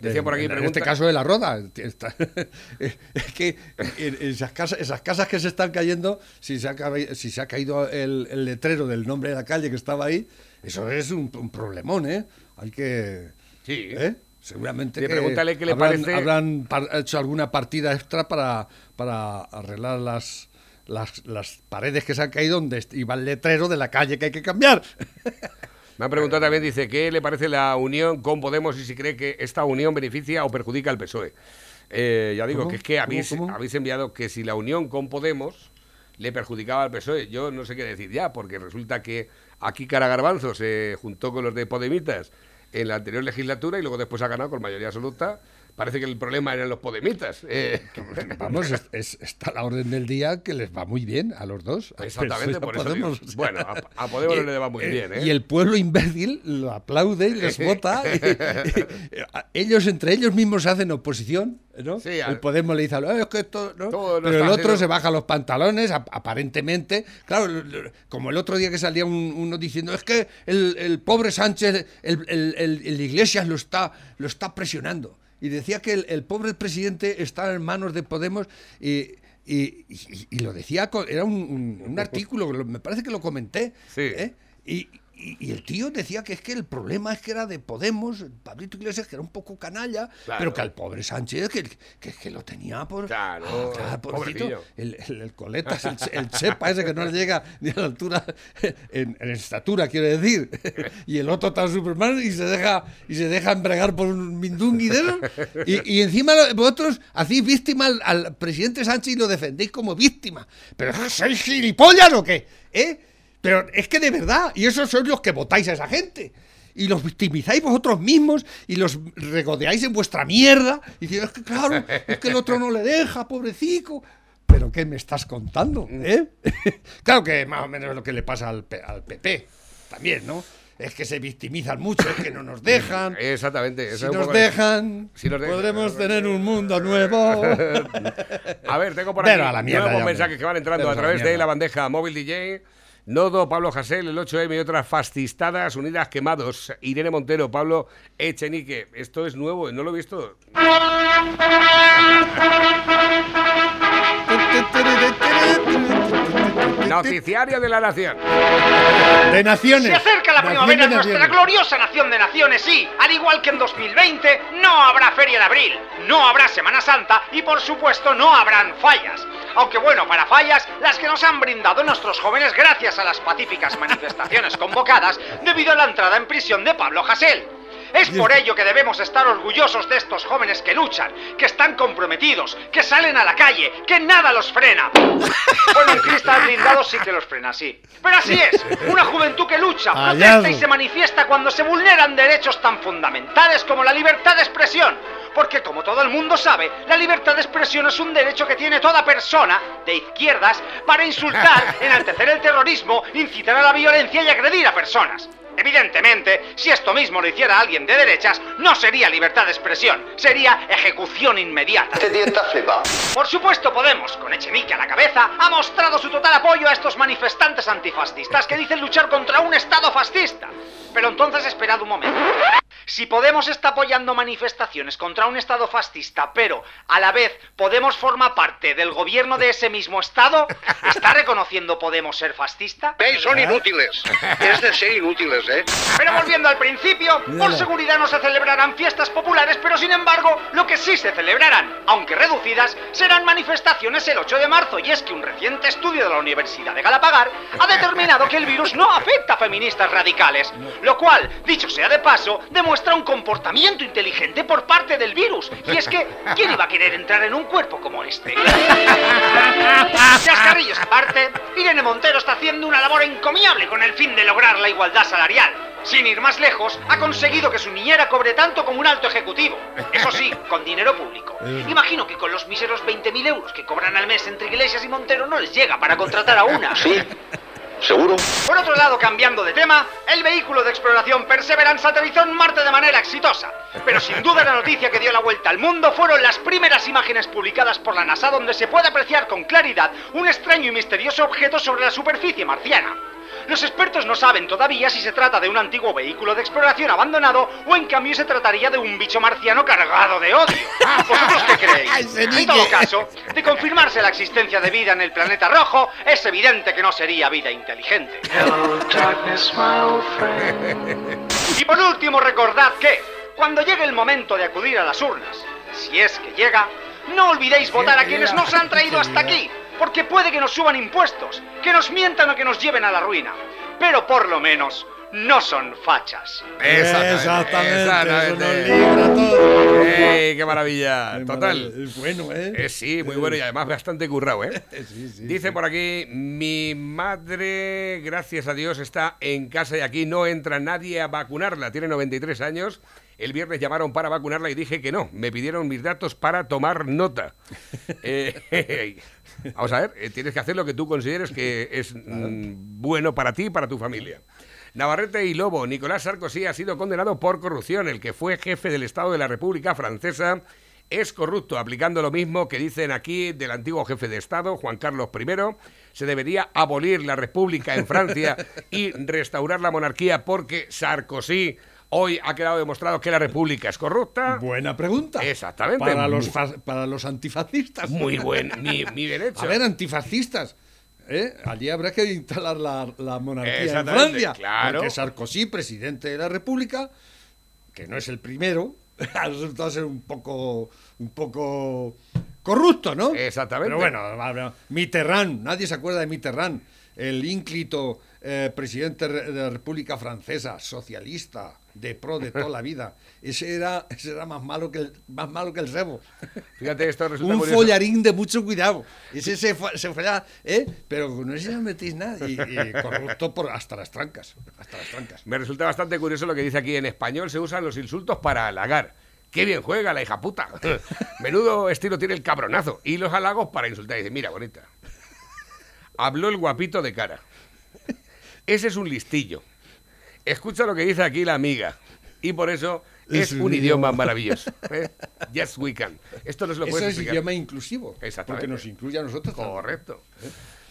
Decía por aquí, en, en pregunta- este caso de la Roda. está- es que en en esas casas, esas casas que se están cayendo, si se ha, ca- si se ha caído el, el letrero del nombre de la calle que estaba ahí, eso es un, un problemón, ¿eh? Hay que... Sí. ¿eh? Seguramente Sí, que pregúntale qué le habrán, parece- habrán par- hecho alguna partida extra para, para arreglar las, las, las paredes que se han caído donde iba el letrero de la calle que hay que cambiar. Me han preguntado también, dice, ¿qué le parece la unión con Podemos y si cree que esta unión beneficia o perjudica al PSOE? Eh, ya digo, ¿Cómo? que es que ¿Cómo, habéis, cómo? habéis enviado que si la unión con Podemos le perjudicaba al PSOE, yo no sé qué decir ya, porque resulta que aquí Cara Garbanzo se juntó con los de Podemitas en la anterior legislatura y luego después ha ganado con mayoría absoluta. Parece que el problema eran los Podemitas. Eh, Vamos, es- es- está la orden del día que les va muy bien a los dos. Exactamente, por eso. Podemos. Bueno, a- a Podemos le va muy bien, ¿eh? Y el pueblo imbécil lo aplaude y les vota. ellos entre ellos mismos hacen oposición, ¿no? Sí, el Podemos le dice, "Ah, es que esto, ¿no?". Todo Pero el otro haciendo- se baja los pantalones, ap- aparentemente. Claro, como el otro día que salía un- uno diciendo, es que el, el pobre Sánchez, el, el- el- el Iglesias lo está, lo está presionando. Y decía que el, el pobre presidente está en manos de Podemos y... y- y- y lo decía, era un, un- un artículo, lo- me parece que lo comenté, ¿eh? y, y, y el tío decía que es que el problema es que era de Podemos, Pablito Iglesias, que era un poco canalla, Claro. pero que al pobre Sánchez, que, que, que lo tenía por... Claro, Ah, claro, pobrecito. El, el, el coletas, el, el chepa ese que no le llega ni a la altura, en, en estatura, quiero decir. Y el otro tan Superman y se deja y se deja embregar por un mindungui de esos. Y, y encima vosotros hacéis víctima al, al presidente Sánchez y lo defendéis como víctima. ¿Pero sois gilipollas o qué? ¿Eh? Pero es que de verdad, y esos sois los que votáis a esa gente. Y los victimizáis vosotros mismos y los regodeáis en vuestra mierda. Y dices, es que claro, es que el otro no le deja, pobrecito. ¿Pero qué me estás contando? ¿Eh? claro que más o menos es lo que le pasa al, al PP también, ¿no? Es que se victimizan mucho, es que no nos dejan. Exactamente. eso Si es nos poco dejan, Si nos dejan. podremos tener un mundo nuevo. A ver, tengo por aquí nuevos mensajes que van entrando Pero a través de la bandeja móvil DJ. Nodo, Pablo Jasel, el 8M y otras fascistadas unidas quemados. Irene Montero, Pablo Echenique. Esto es nuevo, no lo he visto. Noticiario de la Nación. De naciones. Se acerca la Nación primavera de en nuestra gloriosa nación de naciones, sí. Al igual que en 2020, no habrá Feria de Abril, no habrá Semana Santa y por supuesto no habrán fallas. Aunque bueno, para fallas, las que nos han brindado nuestros jóvenes gracias a las pacíficas manifestaciones convocadas debido a la entrada en prisión de Pablo Hasél. Es por ello que debemos estar orgullosos de estos jóvenes que luchan, que están comprometidos, que salen a la calle, que nada los frena. Bueno, un cristal blindado sí que los frena, sí. Pero así es, una juventud que lucha, protesta y se manifiesta cuando se vulneran derechos tan fundamentales como la libertad de expresión. Porque como todo el mundo sabe, la libertad de expresión es un derecho que tiene toda persona de izquierdas para insultar, enaltecer el terrorismo, incitar a la violencia y agredir a personas. Evidentemente, si esto mismo lo hiciera alguien de derechas, no sería libertad de expresión, sería ejecución inmediata. Este tío está flipado. Por supuesto, Podemos, con Echenique a la cabeza, ha mostrado su total apoyo a estos manifestantes antifascistas que dicen luchar contra un Estado fascista. Pero entonces esperad un momento. Si Podemos está apoyando manifestaciones contra un Estado fascista, pero a la vez Podemos forma parte del gobierno de ese mismo Estado, ¿está reconociendo Podemos ser fascista? Son inútiles. Es de ser inútiles, ¿eh? Pero volviendo al principio, por seguridad no se celebrarán fiestas populares, pero sin embargo, lo que sí se celebrarán, aunque reducidas, serán manifestaciones el 8 de marzo. Y es que un reciente estudio de la Universidad de Galapagar ha determinado que el virus no afecta a feministas radicales, lo cual, dicho sea de paso, demuestra un comportamiento inteligente por parte del virus. Y es que, ¿quién iba a querer entrar en un cuerpo como este? Chascarrillos aparte, Irene Montero está haciendo una labor encomiable con el fin de lograr la igualdad salarial. Sin ir más lejos, ha conseguido que su niñera cobre tanto como un alto ejecutivo. Eso sí, con dinero público. Imagino que con los míseros 20.000 euros que cobran al mes entre Iglesias y Montero no les llega para contratar a una. Sí, seguro. Por otro lado, cambiando de tema, el vehículo de exploración Perseverance aterrizó en Marte de manera exitosa. Pero sin duda la noticia que dio la vuelta al mundo fueron las primeras imágenes publicadas por la NASA donde se puede apreciar con claridad un extraño y misterioso objeto sobre la superficie marciana. Los expertos no saben todavía si se trata de un antiguo vehículo de exploración abandonado o en cambio se trataría de un bicho marciano cargado de odio. ¿Vosotros qué creéis? En todo caso, de confirmarse la existencia de vida en el planeta rojo, es evidente que no sería vida inteligente. Y por último, recordad que, cuando llegue el momento de acudir a las urnas, si es que llega, no olvidéis votar a quienes nos han traído hasta aquí, porque puede que nos suban impuestos, que nos mientan o que nos lleven a la ruina, pero por lo menos no son fachas. Exactamente. Exactamente, eso nos libra todo. ¡Ey, qué maravilla! Qué Total. maravilla, es bueno, ¿eh? Eh, sí, muy bueno y además bastante currado, ¿eh? Sí, sí, Dice sí. por aquí, mi madre, gracias a Dios, está en casa y aquí no entra nadie a vacunarla. Tiene 93 años. El viernes llamaron para vacunarla y dije que no. Me pidieron mis datos para tomar nota. Eh, vamos a ver, eh, tienes que hacer lo que tú consideres que es mm, bueno para ti y para tu familia. Navarrete y Lobo, Nicolás Sarkozy ha sido condenado por corrupción. El que fue jefe del Estado de la República Francesa es corrupto, aplicando lo mismo que dicen aquí del antiguo jefe de Estado, Juan Carlos I. Se debería abolir la República en Francia y restaurar la monarquía porque Sarkozy hoy ha quedado demostrado que la República es corrupta. Buena pregunta. Exactamente. Para los, para los antifascistas. Muy buen, mi, mi derecho. A ver, antifascistas. ¿eh? Allí habrá que instalar la, la monarquía en Francia. claro. Porque Sarkozy, presidente de la República, que no es el primero, ha resultado ser un poco, un poco corrupto, ¿no? Exactamente. Pero bueno, Mitterrand, nadie se acuerda de Mitterrand, el ínclito eh, presidente re- de la República Francesa, socialista, de pro de toda la vida. Ese era, ese era más malo que el, más malo que el rebo. Fíjate, esto resulta Un curioso. follarín de mucho cuidado. Ese se fue, se fue a- ¿eh? Pero no se metís nada. Y, y corrupto por hasta las trancas. Hasta las trancas. Me resulta bastante curioso lo que dice aquí. En español se usan los insultos para halagar. ¡Qué bien juega la hija puta! Menudo estilo tiene el cabronazo. Y los halagos para insultar. Dice, mira, bonita. Habló el guapito de cara. Ese es un listillo. Escucha lo que dice aquí la amiga. Y por eso es, Es un un idioma idioma. maravilloso. ¿eh? Yes, we can. Esto no se lo Eso puedes es explicar. idioma inclusivo. Exactamente. Porque nos incluye a nosotros. Correcto.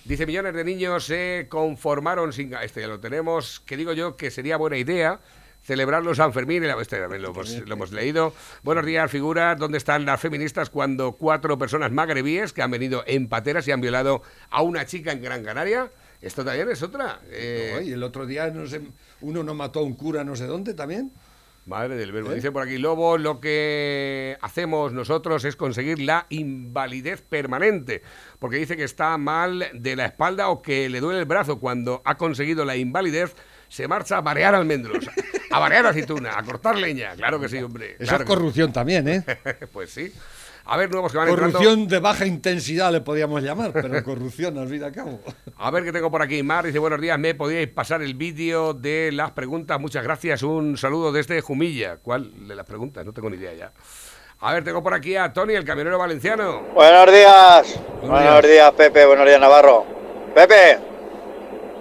Dice, millones de niños se conformaron sin... Este ya lo tenemos, que digo yo que sería buena idea celebrar los San Fermín. y la- Este lo hemos, lo hemos leído. Buenos días, figuras. ¿Dónde están las feministas cuando cuatro personas magrebíes que han venido en pateras y han violado a una chica en Gran Canaria? Esto también es otra. Eh, No, y el otro día no sé, uno no mató a un cura no sé dónde también. Madre del verbo. ¿Eh? Dice por aquí Lobo, lo que hacemos nosotros es conseguir la invalidez permanente, porque dice que está mal de la espalda o que le duele el brazo. Cuando ha conseguido la invalidez, se marcha a barear almendros, a barear aceituna, a cortar leña. Claro que sí, hombre. Eso claro es que- corrupción también, ¿eh? pues sí. A ver, nuevos que van entrando. Corrupción de baja intensidad le podíamos llamar, pero corrupción al fin y al cabo. A ver qué tengo por aquí. Mar dice, buenos días, ¿me podíais pasar el vídeo de las preguntas? Muchas gracias. Un saludo desde Jumilla. ¿Cuál de las preguntas? No tengo ni idea ya. A ver, tengo por aquí a Tony, el camionero valenciano. Buenos días. Buenos días, Pepe. Buenos días, Navarro. Pepe,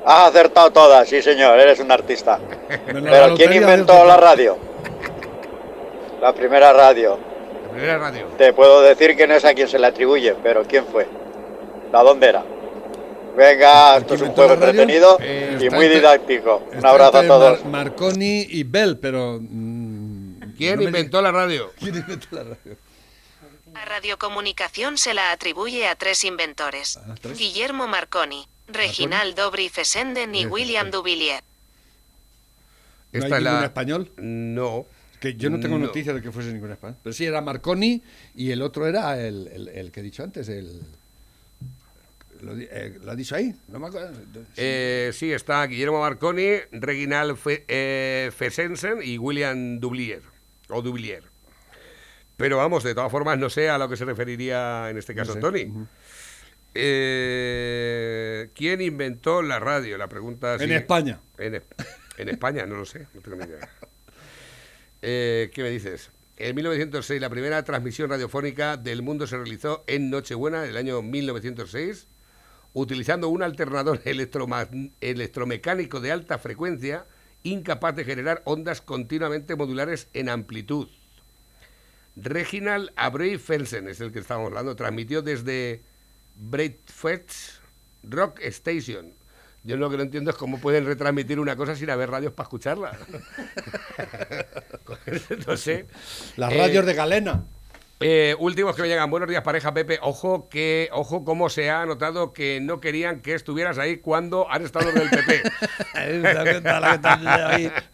has acertado todas, sí, señor. Eres un artista. Pero ¿quién inventó la radio? La primera radio. La primera radio. Te puedo decir que no es a quien se le atribuye, pero ¿quién fue? ¿La dónde era? Venga, esto es un juego entretenido Eh, y muy didáctico. Un abrazo a todos. Mar- Marconi y Bell, pero. mm, ¿Quién no me- inventó la radio? ¿Quién inventó la radio? La radiocomunicación se la atribuye a tres inventores: ¿tres? Guillermo Marconi, Reginald Dobry Fessenden y William Duvillier. ¿No hay ningún español? No. Que yo no tengo No. noticia de que fuese ningún español. Pero sí, era Marconi y el otro era el, el- el que he dicho antes, el. ¿Lo, di- eh, ¿lo ha dicho ahí? No me acuerdo. Eh, sí, está Guillermo Marconi, Reginald Fe- eh, Fessensen y William Dublier. O Dublier. Pero vamos, de todas formas, no sé a lo que se referiría en este caso sé. Tony. Ujú. Eh, ¿Quién inventó la radio? La pregunta En sigue- España. En, Es- en España, no lo sé, no tengo ni idea. Eh, ¿Qué me dices? En 1906 la primera transmisión radiofónica del mundo se realizó en Nochebuena del año 1906 utilizando un alternador electromecánico de alta frecuencia incapaz de generar ondas continuamente modulares en amplitud. Reginald Abreu Felsen es el que estábamos hablando, transmitió desde Breitfest Rock Station. Yo lo que no entiendo es cómo pueden retransmitir una cosa sin haber radios para escucharla. no sé. Las Eh, radios de Galena. Eh, últimos que me llegan. Buenos días, pareja Pepe. Ojo que, ojo cómo se ha notado que no querían que estuvieras ahí cuando han estado del PP.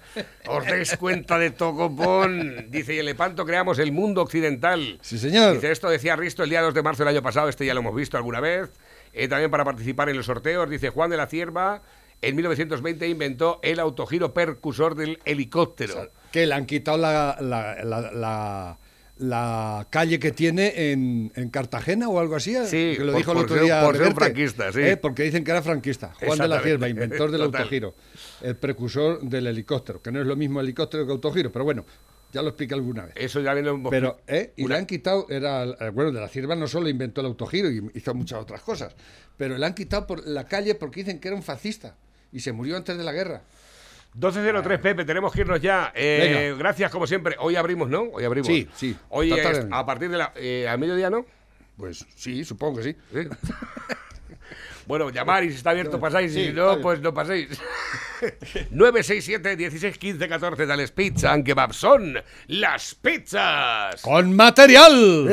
Os dais cuenta de Tocopón. Dice, y en Lepanto creamos el mundo occidental. Sí, señor. Dice, esto decía Risto el día 2 de marzo del año pasado. Este ya lo hemos visto alguna vez. Eh, también para participar en los sorteos. Dice, Juan de la Cierva en 1920 inventó el autogiro percusor del helicóptero. Que le han quitado la, la, la- la- la calle que tiene en, en Cartagena o algo así. ¿eh? Sí, que lo por- dijo el otro día. por ser un franquista, sí. ¿eh? Porque dicen que era franquista. Juan de la Cierva, inventor del Total. autogiro. El precursor del helicóptero, que no es lo mismo helicóptero que autogiro, pero bueno, ya lo expliqué alguna vez. Eso ya lo hemos Pero, ¿eh? Y Una- le han quitado, era, eh, bueno, de la Cierva no solo inventó el autogiro y hizo muchas otras cosas, pero le han quitado por la calle porque dicen que era un fascista y se murió antes de la guerra. 12.03, Pepe, tenemos que irnos ya. Eh, gracias, como siempre. Hoy abrimos, ¿no? Hoy abrimos. Sí, sí. Hoy es a partir de la. Eh, ¿A mediodía, no? Pues sí, supongo que sí. Sí. bueno, llamar y si está abierto pasáis y si no, pues no paséis. 967 16 15 14 Dales Pizza, aunque son las pizzas. ¡Con material!